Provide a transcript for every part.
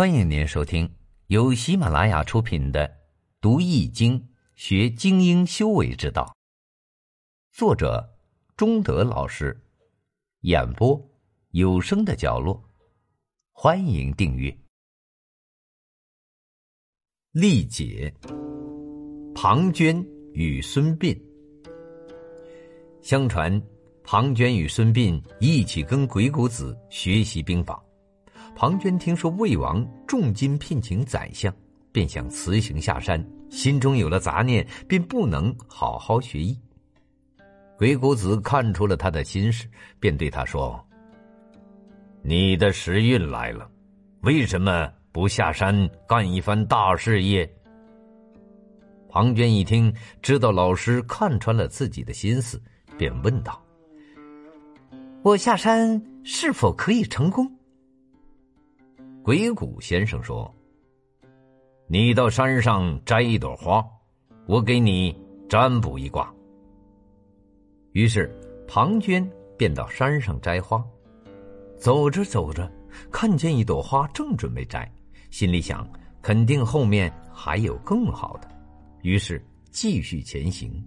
欢迎您收听由喜马拉雅出品的《读易经学精英修为之道》，作者中德老师，演播有声的角落。欢迎订阅。历解庞涓与孙膑。相传，庞涓与孙膑一起跟鬼谷子学习兵法。庞涓听说魏王重金聘请宰相，便想辞行下山，心中有了杂念，便不能好好学艺。鬼谷子看出了他的心事，便对他说：“你的时运来了，为什么不下山干一番大事业？”庞涓一听，知道老师看穿了自己的心思，便问道：“我下山是否可以成功？”鬼谷先生说：“你到山上摘一朵花，我给你占卜一卦。”于是庞涓便到山上摘花。走着走着，看见一朵花，正准备摘，心里想：肯定后面还有更好的。于是继续前行，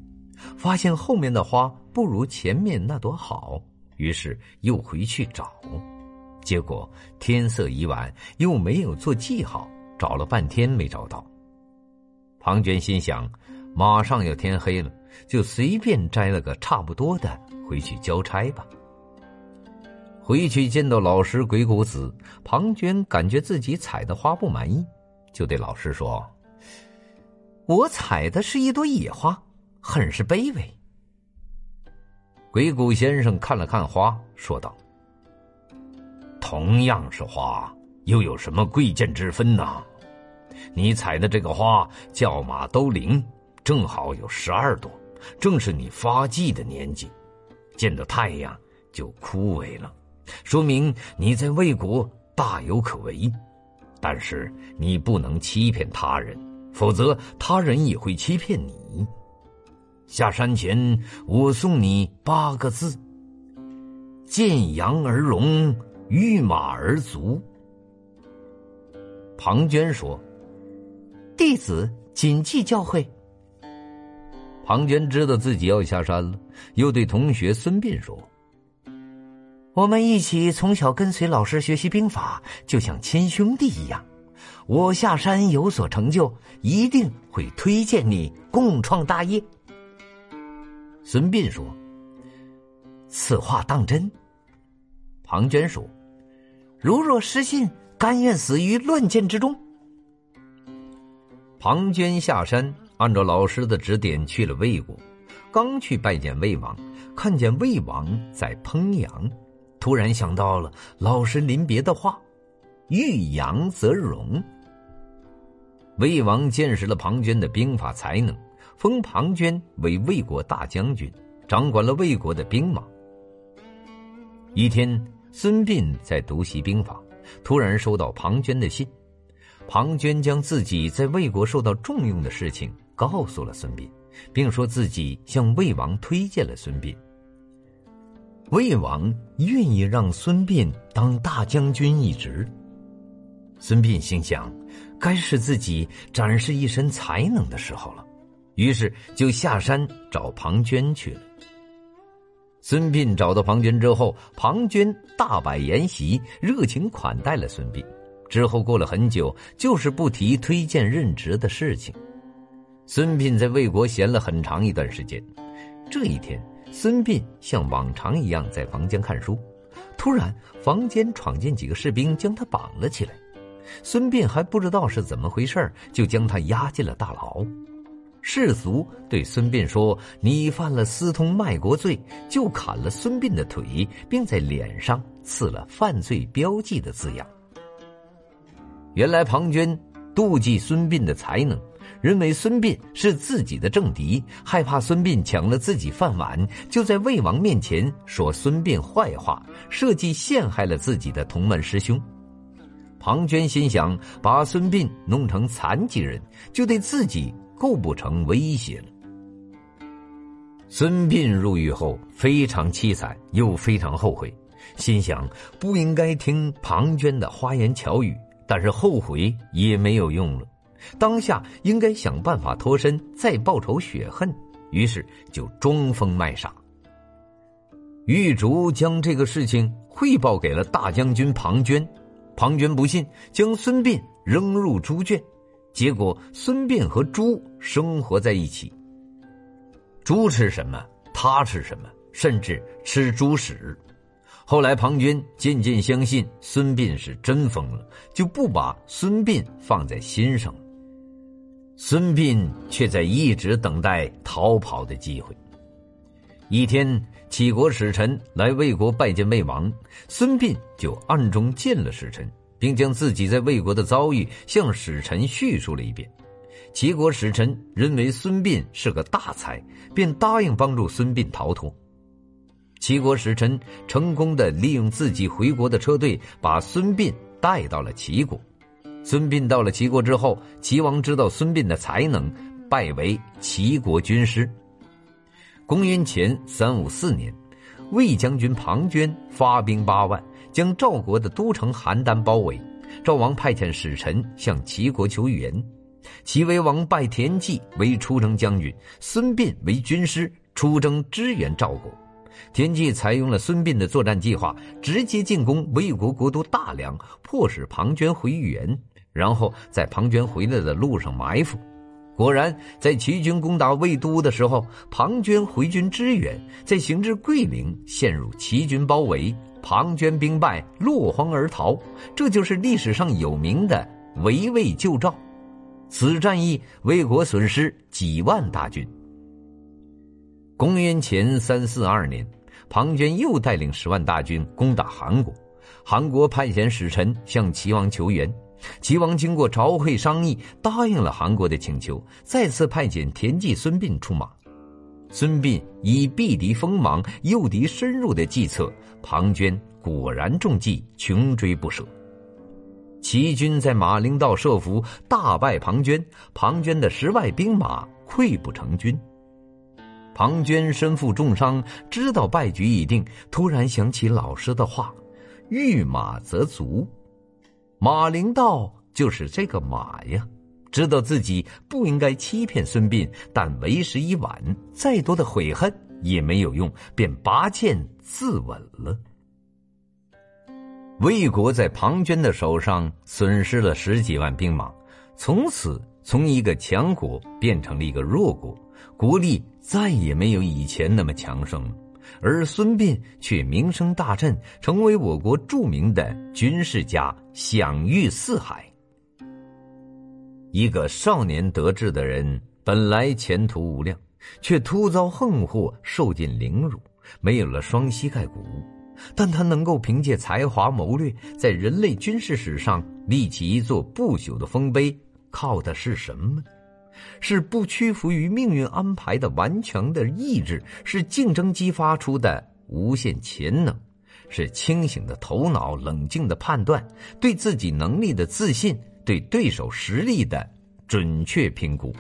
发现后面的花不如前面那朵好，于是又回去找。结果天色已晚，又没有做记号，找了半天没找到。庞涓心想，马上要天黑了，就随便摘了个差不多的回去交差吧。回去见到老师鬼谷子，庞涓感觉自己采的花不满意，就对老师说：“我采的是一朵野花，很是卑微。”鬼谷先生看了看花，说道。同样是花，又有什么贵贱之分呢？你采的这个花叫马兜铃，正好有十二朵，正是你发迹的年纪。见到太阳就枯萎了，说明你在魏国大有可为。但是你不能欺骗他人，否则他人也会欺骗你。下山前，我送你八个字：见羊而荣。御马而足。庞涓说：“弟子谨记教诲。”庞涓知道自己要下山了，又对同学孙膑说：“我们一起从小跟随老师学习兵法，就像亲兄弟一样。我下山有所成就，一定会推荐你共创大业。”孙膑说：“此话当真？”庞涓说：“如若失信，甘愿死于乱箭之中。”庞涓下山，按照老师的指点去了魏国。刚去拜见魏王，看见魏王在烹羊，突然想到了老师临别的话：“遇羊则荣。”魏王见识了庞涓的兵法才能，封庞涓为魏国大将军，掌管了魏国的兵马。一天。孙膑在读习兵法，突然收到庞涓的信。庞涓将自己在魏国受到重用的事情告诉了孙膑，并说自己向魏王推荐了孙膑。魏王愿意让孙膑当大将军一职。孙膑心想，该是自己展示一身才能的时候了，于是就下山找庞涓去了。孙膑找到庞涓之后，庞涓大摆筵席，热情款待了孙膑。之后过了很久，就是不提推荐任职的事情。孙膑在魏国闲了很长一段时间。这一天，孙膑像往常一样在房间看书，突然房间闯进几个士兵，将他绑了起来。孙膑还不知道是怎么回事就将他押进了大牢。士卒对孙膑说：“你犯了私通卖国罪，就砍了孙膑的腿，并在脸上刺了犯罪标记的字样。”原来庞涓妒忌孙膑的才能，认为孙膑是自己的政敌，害怕孙膑抢了自己饭碗，就在魏王面前说孙膑坏话，设计陷害了自己的同门师兄。庞涓心想，把孙膑弄成残疾人，就对自己。构不成威胁了。孙膑入狱后非常凄惨，又非常后悔，心想不应该听庞涓的花言巧语，但是后悔也没有用了。当下应该想办法脱身，再报仇雪恨。于是就装疯卖傻。玉竹将这个事情汇报给了大将军庞涓，庞涓不信，将孙膑扔入猪圈，结果孙膑和猪生活在一起。猪吃什么，他吃什么，甚至吃猪屎。后来庞涓渐渐相信孙膑是真疯了，就不把孙膑放在心上。孙膑却在一直等待逃跑的机会。一天，齐国使臣来魏国拜见魏王，孙膑就暗中见了使臣，并将自己在魏国的遭遇向使臣叙述了一遍。齐国使臣认为孙膑是个大才，便答应帮助孙膑逃脱。齐国使臣成功的利用自己回国的车队，把孙膑带到了齐国。孙膑到了齐国之后，齐王知道孙膑的才能，拜为齐国军师。公元前三五四年，魏将军庞涓发兵八万，将赵国的都城邯郸包围。赵王派遣使臣向齐国求援，齐威王拜田忌为出征将军，孙膑为军师，出征支援赵国。田忌采用了孙膑的作战计划，直接进攻魏国国都大梁，迫使庞涓回援。然后在庞涓回来的路上埋伏，果然在齐军攻打魏都的时候，庞涓回军支援，在行至桂陵，陷入齐军包围，庞涓兵败，落荒而逃。这就是历史上有名的围魏救赵。此战役，魏国损失几万大军。公元前三四二年，庞涓又带领十万大军攻打韩国，韩国派遣使臣向齐王求援。齐王经过朝会商议，答应了韩国的请求，再次派遣田忌、孙膑出马。孙膑以避敌锋芒、诱敌深入的计策，庞涓果然中计，穷追不舍。齐军在马陵道设伏，大败庞涓，庞涓的十万兵马溃不成军。庞涓身负重伤，知道败局已定，突然想起老师的话：“遇马则卒。”马陵道就是这个马呀，知道自己不应该欺骗孙膑，但为时已晚，再多的悔恨也没有用，便拔剑自刎了。魏国在庞涓的手上损失了十几万兵马，从此从一个强国变成了一个弱国，国力再也没有以前那么强盛了。而孙膑却名声大振，成为我国著名的军事家，享誉四海。一个少年得志的人，本来前途无量，却突遭横祸，受尽凌辱，没有了双膝盖骨。但他能够凭借才华谋略，在人类军事史上立起一座不朽的丰碑，靠的是什么？是不屈服于命运安排的顽强的意志，是竞争激发出的无限潜能，是清醒的头脑、冷静的判断、对自己能力的自信、对对手实力的准确评估。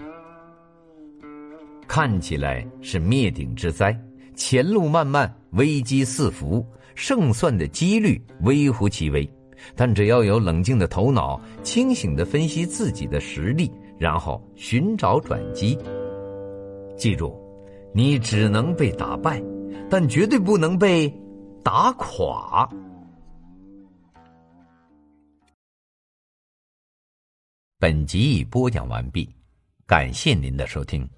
看起来是灭顶之灾，前路漫漫，危机四伏，胜算的几率微乎其微。但只要有冷静的头脑，清醒的分析自己的实力。然后寻找转机。记住，你只能被打败，但绝对不能被打垮。本集已播讲完毕，感谢您的收听。